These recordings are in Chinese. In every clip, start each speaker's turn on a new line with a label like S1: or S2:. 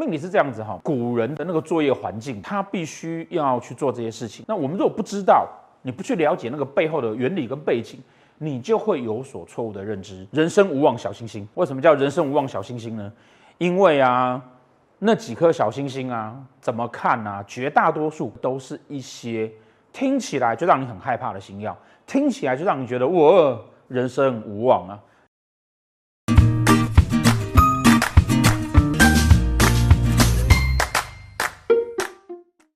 S1: 命理是这样子哈，古人的那个作业环境，他必须要去做这些事情。那我们如果不知道，你不去了解那个背后的原理跟背景，你就会有所错误的认知。人生无望小星星，为什么叫人生无望小星星呢？因为啊，那几颗小星星啊，怎么看啊？绝大多数都是一些听起来就让你很害怕的星耀，听起来就让你觉得我人生无望啊。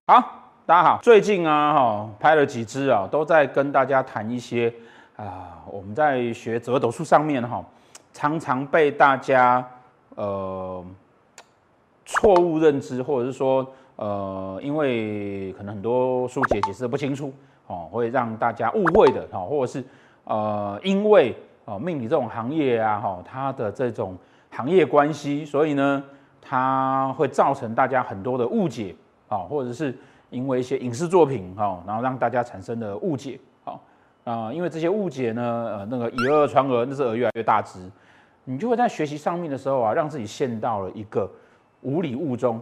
S1: 好，大家好。最近啊，哈，拍了几支啊，都在跟大家谈一些啊，我们在学紫微斗术上面哈，常常被大家呃错误认知，或者是说呃，因为可能很多书解解释的不清楚哦，会让大家误会的哈，或者是呃，因为哦命理这种行业啊，哈，它的这种行业关系，所以呢，它会造成大家很多的误解。啊，或者是因为一些影视作品，哈，然后让大家产生了误解，好，啊，因为这些误解呢，呃，那个以讹传讹，那是讹越来越大只，你就会在学习上面的时候啊，让自己陷到了一个无里雾中。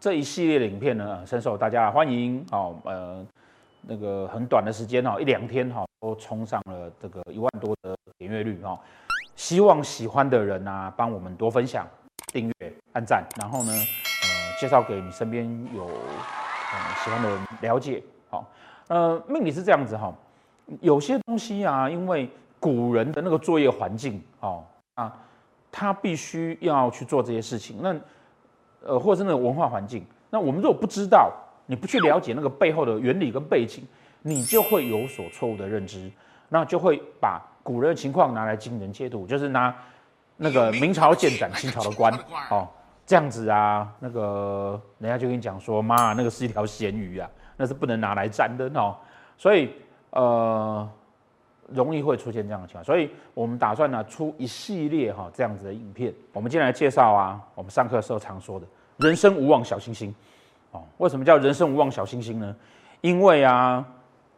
S1: 这一系列的影片呢，深受大家欢迎，好，呃，那个很短的时间哈，一两天哈，都冲上了这个一万多的点阅率哈。希望喜欢的人啊，帮我们多分享、订阅、按赞，然后呢，介绍给你身边有嗯喜欢的人了解，好，呃，命理是这样子哈，有些东西啊，因为古人的那个作业环境，哦啊，他必须要去做这些事情，那呃，或者是那个文化环境，那我们如果不知道，你不去了解那个背后的原理跟背景，你就会有所错误的认知，那就会把古人的情况拿来经人解读，就是拿那个明朝建斩清朝的官，哦。这样子啊，那个人家就跟你讲说，妈，那个是一条咸鱼啊，那是不能拿来沾的哦。所以呃，容易会出现这样的情况。所以我们打算呢出一系列哈这样子的影片。我们今天来介绍啊，我们上课的时候常说的人生无望小星星哦。为什么叫人生无望小星星呢？因为啊，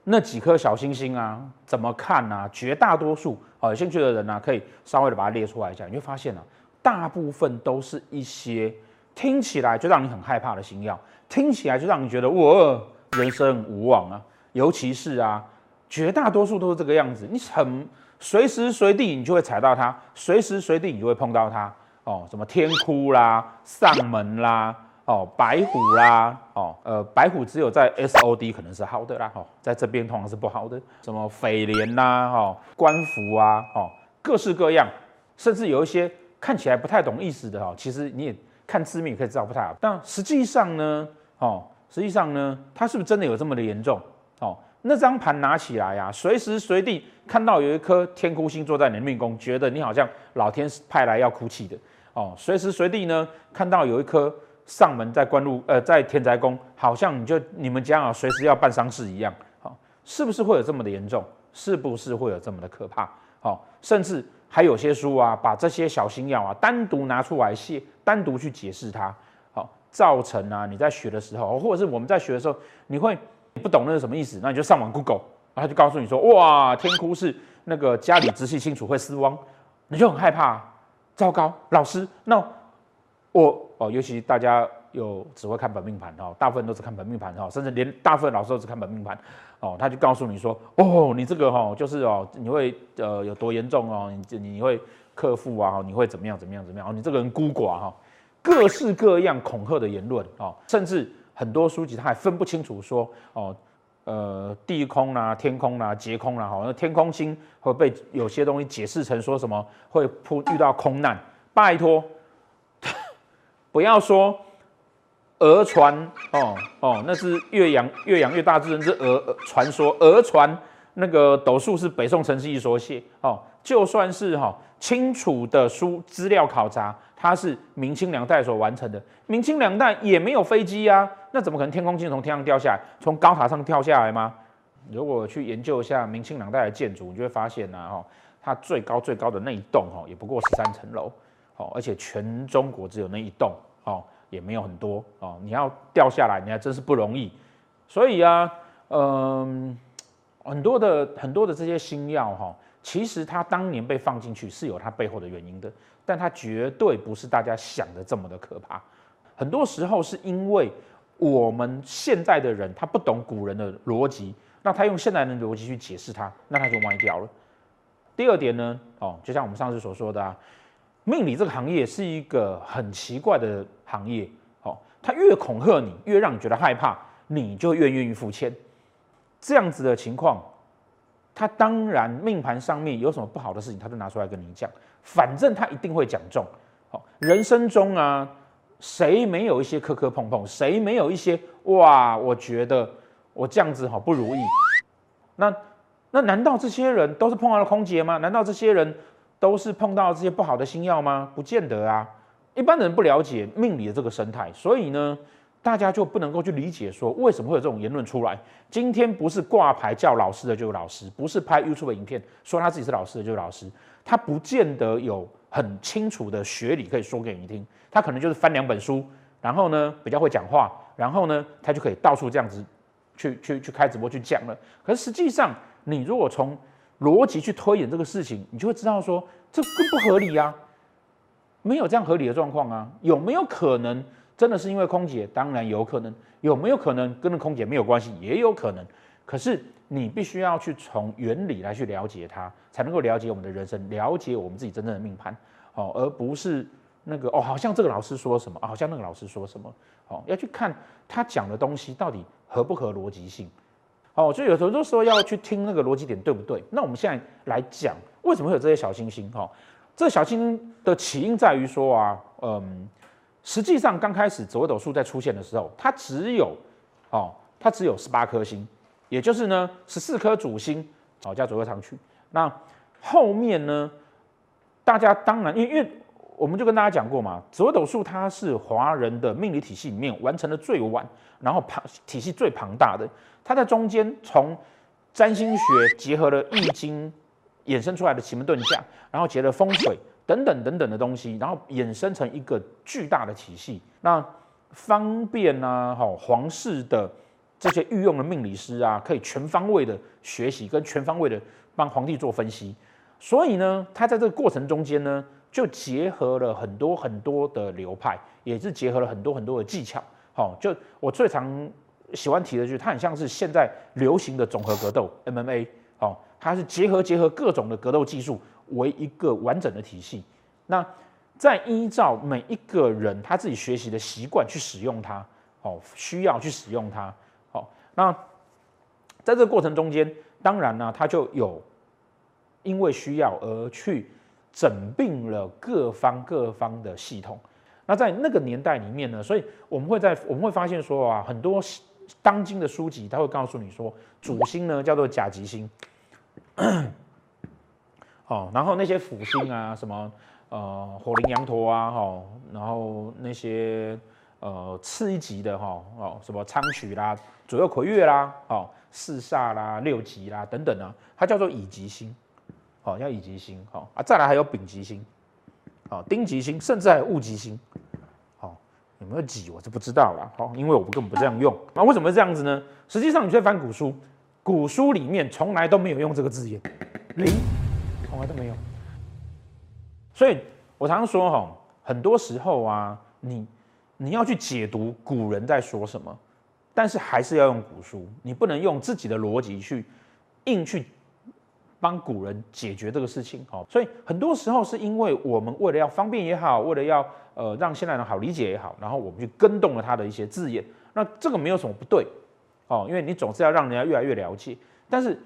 S1: 那几颗小星星啊，怎么看啊？绝大多数哦，有兴趣的人呢、啊，可以稍微的把它列出来一下，你会发现啊。大部分都是一些听起来就让你很害怕的星曜，听起来就让你觉得我人生无望啊。尤其是啊，绝大多数都是这个样子，你很随时随地你就会踩到它，随时随地你就会碰到它哦。什么天哭啦、上门啦、哦白虎啦、哦呃白虎只有在 SOD 可能是好的啦，哦在这边通常是不好的。什么匪廉啦、哦官服啊、哦各式各样，甚至有一些。看起来不太懂意思的哈，其实你也看字面也可以知道不太好。但实际上呢，哦，实际上呢，它是不是真的有这么的严重？哦，那张盘拿起来呀，随时随地看到有一颗天哭星坐在你的命宫，觉得你好像老天派来要哭泣的哦。随时随地呢，看到有一颗上门在官禄呃在天宅宫，好像你就你们家啊随时要办丧事一样。好，是不是会有这么的严重？是不是会有这么的可怕？好，甚至。还有些书啊，把这些小星曜啊单独拿出来写，单独去解释它，好，造成啊你在学的时候，或者是我们在学的时候，你会不懂那是什么意思，那你就上网 Google，然后他就告诉你说，哇，天哭是那个家里直系亲属会死亡，你就很害怕，糟糕，老师，那我哦，尤其大家。有只会看本命盘哈，大部分都是看本命盘哈，甚至连大部分老师都是看本命盘哦。他就告诉你说，哦，你这个哈就是哦，你会呃有多严重哦，你你会克服啊，你会怎么样怎么样怎么样，你这个人孤寡哈，各式各样恐吓的言论哦，甚至很多书籍他还分不清楚说哦，呃地空啦、天空啦、劫空啦，哈，那天空星会被有些东西解释成说什么会扑遇到空难，拜托，不要说。讹传哦哦，那是越养越养越大之人之讹传说，讹传那个斗数是北宋陈思义所写哦，就算是哈、哦、清楚的书资料考察，它是明清两代所完成的，明清两代也没有飞机啊，那怎么可能天空星从天上掉下来，从高塔上跳下来吗？如果去研究一下明清两代的建筑，你就会发现呐、哈，它最高最高的那一栋哈，也不过十三层楼，哦，而且全中国只有那一栋哦。也没有很多哦，你要掉下来，你还真是不容易。所以啊，嗯，很多的很多的这些新药哈，其实它当年被放进去是有它背后的原因的，但它绝对不是大家想的这么的可怕。很多时候是因为我们现在的人他不懂古人的逻辑，那他用现代人的逻辑去解释它，那他就歪掉了。第二点呢，哦，就像我们上次所说的啊，命理这个行业是一个很奇怪的行业，哦，他越恐吓你，越让你觉得害怕，你就越愿意付钱。这样子的情况，他当然命盘上面有什么不好的事情，他就拿出来跟你讲，反正他一定会讲中。好，人生中啊，谁没有一些磕磕碰碰？谁没有一些哇？我觉得我这样子好不如意。那那难道这些人都是碰到了空劫吗？难道这些人都是碰到这些不好的星曜吗？不见得啊。一般人不了解命理的这个生态，所以呢，大家就不能够去理解说为什么会有这种言论出来。今天不是挂牌叫老师的就是老师，不是拍 YouTube 影片说他自己是老师的就是老师，他不见得有。很清楚的学理可以说给你听，他可能就是翻两本书，然后呢比较会讲话，然后呢他就可以到处这样子去去去开直播去讲了。可是实际上，你如果从逻辑去推演这个事情，你就会知道说这更不合理啊，没有这样合理的状况啊。有没有可能真的是因为空姐？当然有可能。有没有可能跟那空姐没有关系？也有可能。可是。你必须要去从原理来去了解它，才能够了解我们的人生，了解我们自己真正的命盘，哦，而不是那个哦，好像这个老师说什么，好像那个老师说什么，哦，要去看他讲的东西到底合不合逻辑性，哦，就有时候说要去听那个逻辑点对不对？那我们现在来讲，为什么会有这些小星星？哈，这小星星的起因在于说啊，嗯，实际上刚开始紫微斗数在出现的时候，它只有哦，它只有十八颗星。也就是呢，十四颗主星，哦，叫左右长曲。那后面呢，大家当然，因为因为我们就跟大家讲过嘛，紫微斗数它是华人的命理体系里面完成的最晚，然后庞体系最庞大的。它在中间从占星学结合了易经衍生出来的奇门遁甲，然后结合风水等等等等的东西，然后衍生成一个巨大的体系。那方便呢，哈，皇室的。这些御用的命理师啊，可以全方位的学习，跟全方位的帮皇帝做分析。所以呢，他在这个过程中间呢，就结合了很多很多的流派，也是结合了很多很多的技巧。好，就我最常喜欢提的就是，它很像是现在流行的综合格斗 MMA。好，它是结合结合各种的格斗技术为一个完整的体系。那再依照每一个人他自己学习的习惯去使用它，哦，需要去使用它。那在这个过程中间，当然呢，他就有因为需要而去整并了各方各方的系统。那在那个年代里面呢，所以我们会在我们会发现说啊，很多当今的书籍，他会告诉你说，主星呢叫做甲级星，哦，然后那些辅星啊，什么呃火灵羊驼啊，哈，然后那些。呃，次一级的哈哦，什么昌曲啦、左右魁月啦、哦四煞啦、六吉啦等等啊，它叫做乙级星，哦叫乙级星，好啊，再来还有丙级星，哦丁级星，甚至还有戊级星，好有没有己我是不知道啦，好，因为我们根本不这样用，那为什么这样子呢？实际上你去翻古书，古书里面从来都没有用这个字眼，零从来都没有，所以我常常说哈，很多时候啊，你。你要去解读古人在说什么，但是还是要用古书，你不能用自己的逻辑去硬去帮古人解决这个事情。哦，所以很多时候是因为我们为了要方便也好，为了要呃让现代人好理解也好，然后我们去跟动了他的一些字眼，那这个没有什么不对，哦，因为你总是要让人家越来越了解，但是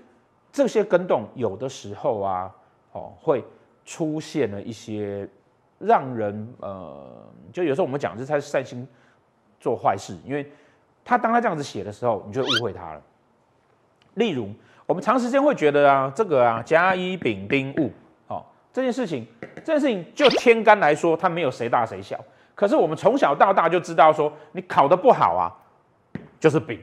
S1: 这些跟动有的时候啊，哦会出现了一些。让人呃，就有时候我们讲，这才是善心做坏事，因为他当他这样子写的时候，你就误会他了。例如，我们长时间会觉得啊，这个啊，甲乙丙丁戊，哦，这件事情，这件事情就天干来说，它没有谁大谁小。可是我们从小到大就知道说，你考得不好啊，就是丙；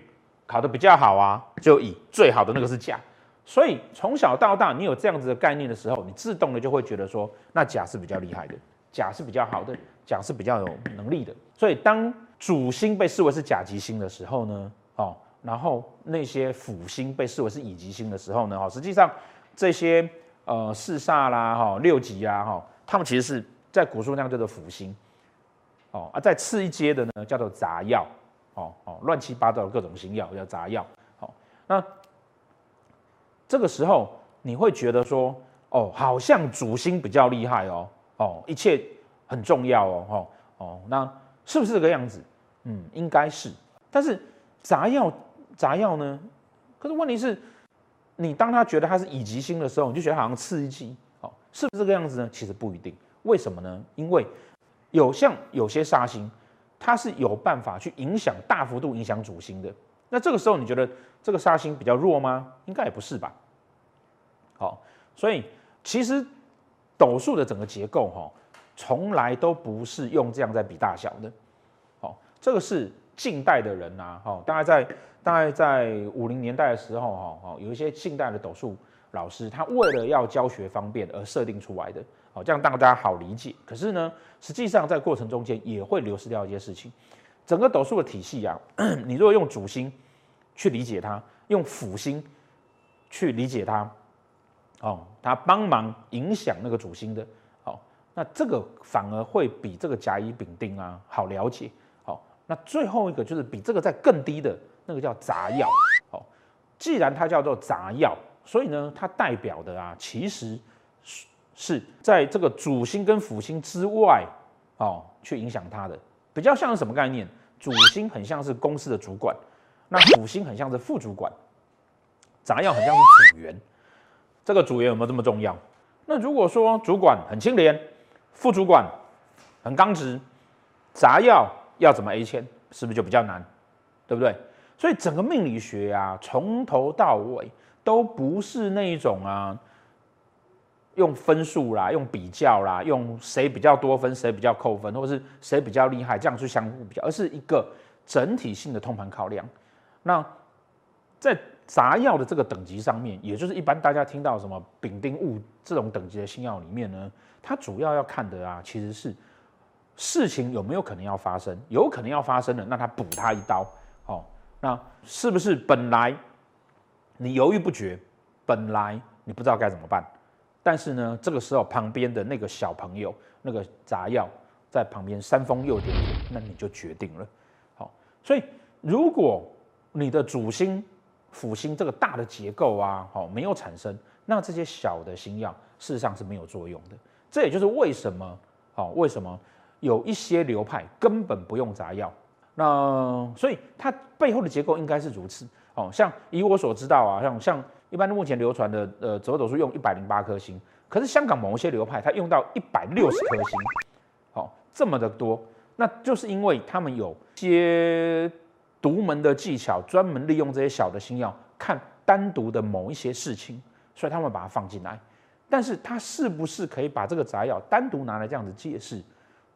S1: 考得比较好啊，就乙。最好的那个是甲。所以从小到大，你有这样子的概念的时候，你自动的就会觉得说，那甲是比较厉害的。甲是比较好的，甲是比较有能力的，所以当主星被视为是甲级星的时候呢，哦，然后那些辅星被视为是乙级星的时候呢，哦，实际上这些呃四煞啦，哈六吉啊，哈，他们其实是在古书上叫做辅星。哦啊，再次一阶的呢叫做杂药，哦哦，乱七八糟的各种星曜叫杂药。好，那这个时候你会觉得说，哦，好像主星比较厉害哦，哦，一切很重要哦，哦哦，那是不是这个样子？嗯，应该是。但是杂药杂药呢？可是问题是，你当他觉得他是乙级星的时候，你就觉得好像次一级，哦，是不是这个样子呢？其实不一定。为什么呢？因为有像有些煞星，它是有办法去影响大幅度影响主星的。那这个时候你觉得这个煞星比较弱吗？应该也不是吧。好，所以其实斗数的整个结构哈，从来都不是用这样在比大小的。好，这个是近代的人呐，哈，大概在大概在五零年代的时候哈，有一些近代的斗数老师，他为了要教学方便而设定出来的。好，这样大家好理解。可是呢，实际上在过程中间也会流失掉一些事情。整个斗数的体系啊，你如果用主星去理解它，用辅星去理解它，哦，它帮忙影响那个主星的，好，那这个反而会比这个甲乙丙丁啊好了解。那最后一个就是比这个再更低的那个叫杂药。好，既然它叫做杂药，所以呢，它代表的啊，其实。是在这个主星跟辅星之外，哦，去影响它的，比较像是什么概念？主星很像是公司的主管，那辅星很像是副主管，杂药很像是组员。这个组员有没有这么重要？那如果说主管很清廉，副主管很刚直，杂药要怎么 A 签？是不是就比较难？对不对？所以整个命理学啊，从头到尾都不是那一种啊。用分数啦，用比较啦，用谁比较多分，谁比较扣分，或者是谁比较厉害，这样去相互比较，而是一个整体性的通盘考量。那在杂药的这个等级上面，也就是一般大家听到什么丙丁戊这种等级的新药里面呢，它主要要看的啊，其实是事情有没有可能要发生，有可能要发生的，那他补他一刀。哦，那是不是本来你犹豫不决，本来你不知道该怎么办？但是呢，这个时候旁边的那个小朋友，那个杂药在旁边煽风又点火，那你就决定了。好，所以如果你的主星、辅星这个大的结构啊，好没有产生，那这些小的星曜事实上是没有作用的。这也就是为什么，好，为什么有一些流派根本不用杂药。那所以它背后的结构应该是如此。哦，像以我所知道啊，像像。一般目前流传的呃折斗术用一百零八颗星，可是香港某一些流派它用到一百六十颗星，好、哦、这么的多，那就是因为他们有些独门的技巧，专门利用这些小的星曜看单独的某一些事情，所以他们把它放进来。但是他是不是可以把这个杂药单独拿来这样子解释？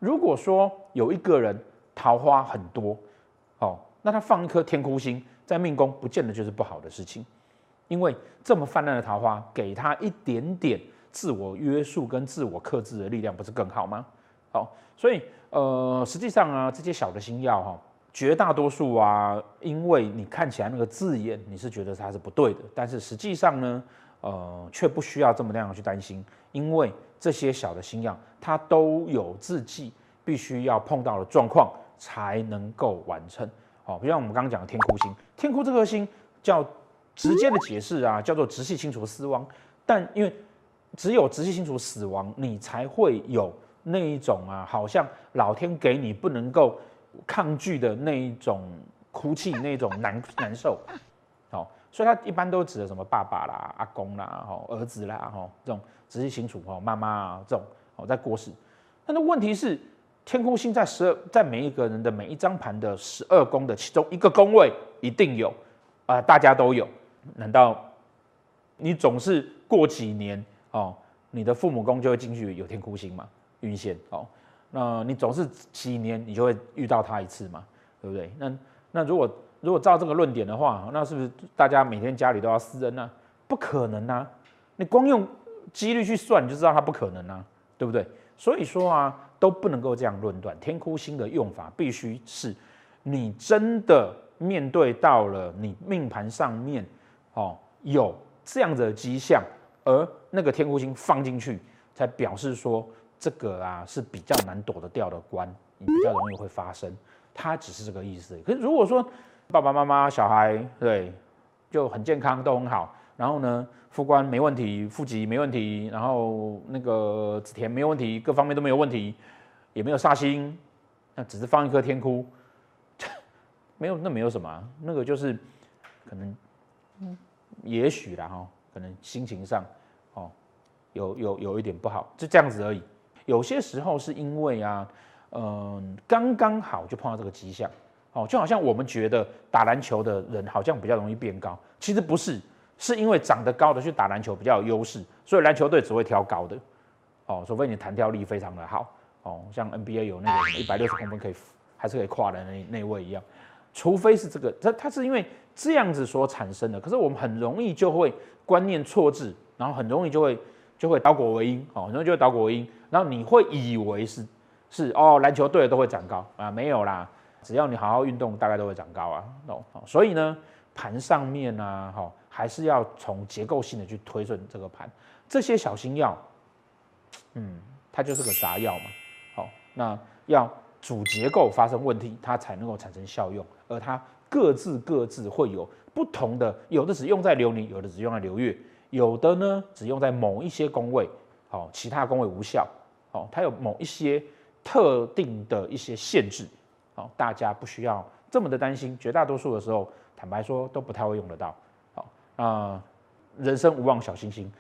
S1: 如果说有一个人桃花很多，哦，那他放一颗天哭星在命宫，不见得就是不好的事情。因为这么泛滥的桃花，给他一点点自我约束跟自我克制的力量，不是更好吗？好，所以呃，实际上啊，这些小的星曜哈，绝大多数啊，因为你看起来那个字眼，你是觉得它是不对的，但是实际上呢，呃，却不需要这么那样去担心，因为这些小的星曜，它都有自己必须要碰到的状况才能够完成。好，比如我们刚刚讲的天哭星，天哭这颗星叫。直接的解释啊，叫做直系亲属死亡，但因为只有直系亲属死亡，你才会有那一种啊，好像老天给你不能够抗拒的那一种哭泣，那种难难受，所以他一般都指的什么爸爸啦、阿公啦、哈儿子啦、哈这种直系亲属哈妈妈啊这种哦在过世，但是问题是天空星在十二在每一个人的每一张盘的十二宫的其中一个宫位一定有啊、大家都有。难道你总是过几年哦，你的父母宫就会进去有天空星吗？晕线哦，那你总是几年你就会遇到他一次嘛，对不对？那那如果如果照这个论点的话，那是不是大家每天家里都要施恩呢？不可能啊！你光用几率去算，你就知道它不可能啊，对不对？所以说啊，都不能够这样论断。天哭星的用法必须是你真的面对到了你命盘上面。哦，有这样子的迹象，而那个天哭星放进去，才表示说这个啊是比较难躲得掉的关，你比较容易会发生。它只是这个意思。可是如果说爸爸妈妈、小孩对就很健康，都很好，然后呢，副官没问题，副级没问题，然后那个子田没有问题，各方面都没有问题，也没有煞星，那只是放一颗天哭，没有，那没有什么，那个就是可能，也许啦哈，可能心情上哦有有有一点不好，就这样子而已。有些时候是因为啊。嗯，刚刚好就碰到这个迹象，哦，就好像我们觉得打篮球的人好像比较容易变高，其实不是，是因为长得高的去打篮球比较有优势，所以篮球队只会挑高的，哦，除非你弹跳力非常的好，哦，像 NBA 有那个一百六十公分可以还是可以跨的那那位一样，除非是这个，它它是因为这样子所产生的，可是我们很容易就会观念错置，然后很容易就会就会倒果为因，哦，很容易就会倒果为因，然后你会以为是。是哦，篮球队都会长高啊？没有啦，只要你好好运动，大概都会长高啊。哦，所以呢，盘上面呢，哈，还是要从结构性的去推算这个盘。这些小星曜，嗯，它就是个杂药嘛。好，那要主结构发生问题，它才能够产生效用。而它各自各自会有不同的，有的只用在流年，有的只用在流月，有的呢只用在某一些宫位，好，其他宫位无效。好，它有某一些。特定的一些限制，好，大家不需要这么的担心。绝大多数的时候，坦白说都不太会用得到。好，啊，人生无望小星星，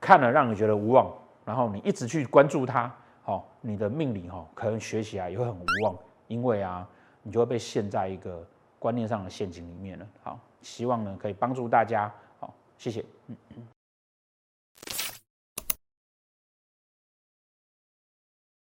S1: 看了让你觉得无望，然后你一直去关注它，好，你的命理哈，可能学起来也会很无望，因为啊，你就会被陷在一个观念上的陷阱里面了。好，希望呢可以帮助大家。好，谢谢。嗯嗯。